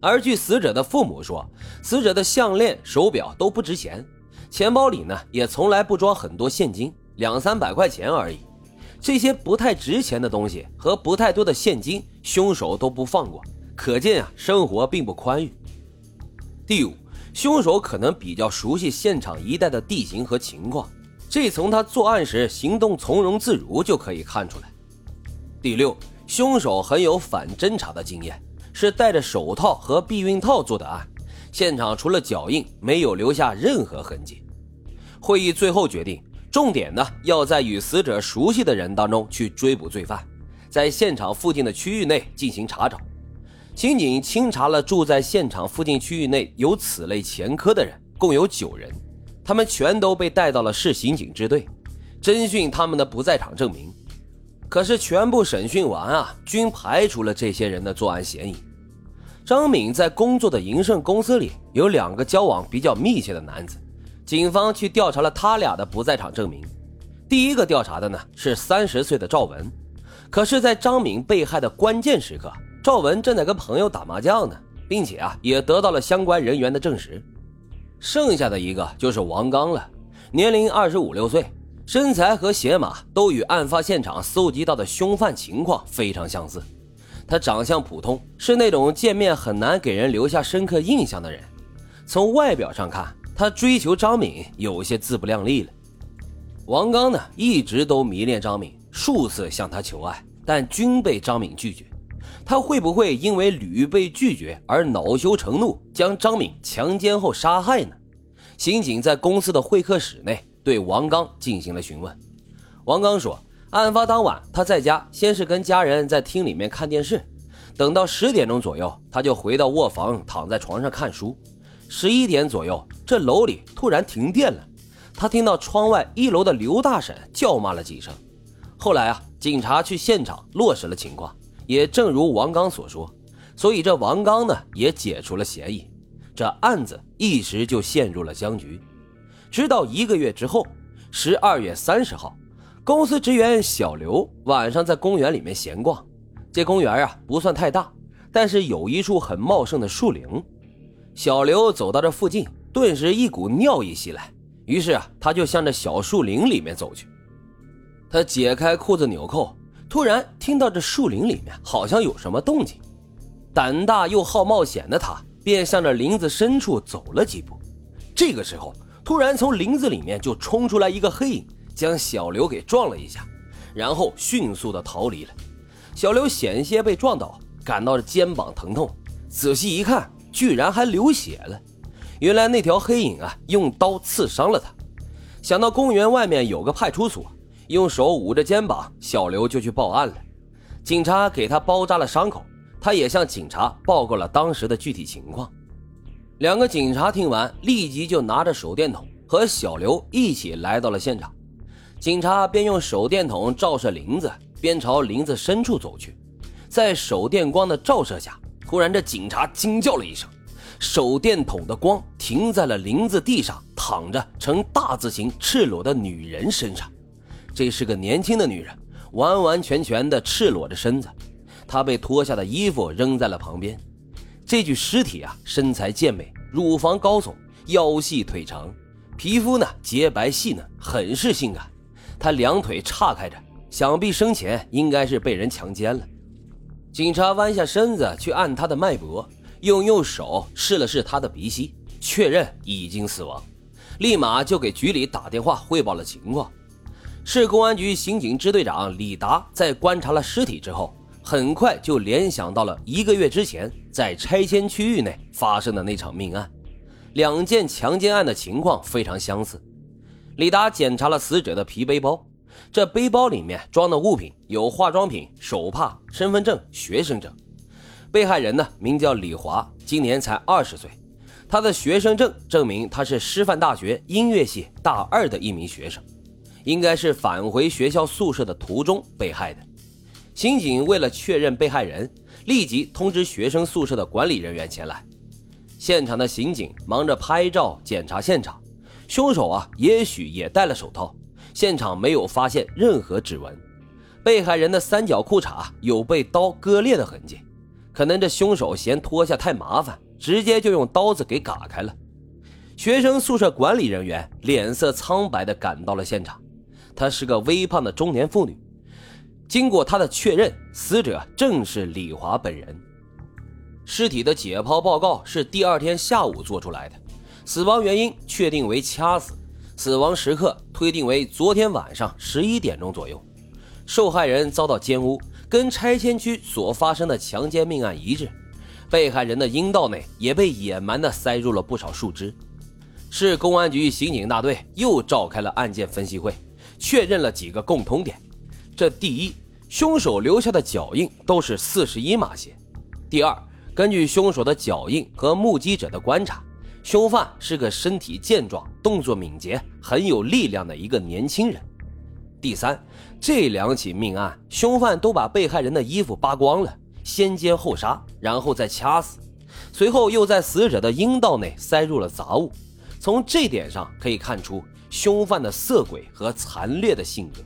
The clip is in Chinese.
而据死者的父母说，死者的项链、手表都不值钱，钱包里呢也从来不装很多现金，两三百块钱而已。这些不太值钱的东西和不太多的现金，凶手都不放过，可见啊，生活并不宽裕。第五，凶手可能比较熟悉现场一带的地形和情况，这从他作案时行动从容自如就可以看出来。第六，凶手很有反侦查的经验。是戴着手套和避孕套做的案，现场除了脚印，没有留下任何痕迹。会议最后决定，重点呢要在与死者熟悉的人当中去追捕罪犯，在现场附近的区域内进行查找。刑警清查了住在现场附近区域内有此类前科的人，共有九人，他们全都被带到了市刑警支队，侦讯他们的不在场证明。可是全部审讯完啊，均排除了这些人的作案嫌疑。张敏在工作的银盛公司里有两个交往比较密切的男子，警方去调查了他俩的不在场证明。第一个调查的呢是三十岁的赵文，可是，在张敏被害的关键时刻，赵文正在跟朋友打麻将呢，并且啊也得到了相关人员的证实。剩下的一个就是王刚了，年龄二十五六岁，身材和鞋码都与案发现场搜集到的凶犯情况非常相似。他长相普通，是那种见面很难给人留下深刻印象的人。从外表上看，他追求张敏有些自不量力了。王刚呢，一直都迷恋张敏，数次向她求爱，但均被张敏拒绝。他会不会因为屡被拒绝而恼羞成怒，将张敏强奸后杀害呢？刑警在公司的会客室内对王刚进行了询问。王刚说。案发当晚，他在家先是跟家人在厅里面看电视，等到十点钟左右，他就回到卧房躺在床上看书。十一点左右，这楼里突然停电了，他听到窗外一楼的刘大婶叫骂了几声。后来啊，警察去现场落实了情况，也正如王刚所说，所以这王刚呢也解除了嫌疑，这案子一时就陷入了僵局。直到一个月之后，十二月三十号。公司职员小刘晚上在公园里面闲逛，这公园啊不算太大，但是有一处很茂盛的树林。小刘走到这附近，顿时一股尿意袭来，于是啊他就向着小树林里面走去。他解开裤子纽扣，突然听到这树林里面好像有什么动静，胆大又好冒险的他便向着林子深处走了几步。这个时候，突然从林子里面就冲出来一个黑影。将小刘给撞了一下，然后迅速的逃离了。小刘险些被撞倒，感到肩膀疼痛，仔细一看，居然还流血了。原来那条黑影啊，用刀刺伤了他。想到公园外面有个派出所，用手捂着肩膀，小刘就去报案了。警察给他包扎了伤口，他也向警察报告了当时的具体情况。两个警察听完，立即就拿着手电筒和小刘一起来到了现场。警察边用手电筒照射林子，边朝林子深处走去。在手电光的照射下，突然这警察惊叫了一声，手电筒的光停在了林子地上躺着呈大字形赤裸的女人身上。这是个年轻的女人，完完全全的赤裸着身子，她被脱下的衣服扔在了旁边。这具尸体啊，身材健美，乳房高耸，腰细腿长，皮肤呢洁白细嫩，很是性感。他两腿岔开着，想必生前应该是被人强奸了。警察弯下身子去按他的脉搏，用右手试了试他的鼻息，确认已经死亡，立马就给局里打电话汇报了情况。市公安局刑警支队长李达在观察了尸体之后，很快就联想到了一个月之前在拆迁区域内发生的那场命案，两件强奸案的情况非常相似。李达检查了死者的皮背包，这背包里面装的物品有化妆品、手帕、身份证、学生证。被害人呢名叫李华，今年才二十岁。他的学生证证明他是师范大学音乐系大二的一名学生，应该是返回学校宿舍的途中被害的。刑警为了确认被害人，立即通知学生宿舍的管理人员前来。现场的刑警忙着拍照检查现场。凶手啊，也许也戴了手套。现场没有发现任何指纹，被害人的三角裤衩有被刀割裂的痕迹。可能这凶手嫌脱下太麻烦，直接就用刀子给嘎开了。学生宿舍管理人员脸色苍白地赶到了现场，她是个微胖的中年妇女。经过他的确认，死者正是李华本人。尸体的解剖报告是第二天下午做出来的，死亡原因确定为掐死，死亡时刻推定为昨天晚上十一点钟左右。受害人遭到奸污，跟拆迁区所发生的强奸命案一致。被害人的阴道内也被野蛮地塞入了不少树枝。市公安局刑警大队又召开了案件分析会，确认了几个共通点：这第一，凶手留下的脚印都是四十一码鞋；第二，根据凶手的脚印和目击者的观察，凶犯是个身体健壮、动作敏捷、很有力量的一个年轻人；第三，这两起命案，凶犯都把被害人的衣服扒光了，先奸后杀，然后再掐死，随后又在死者的阴道内塞入了杂物。从这点上可以看出，凶犯的色鬼和残劣的性格。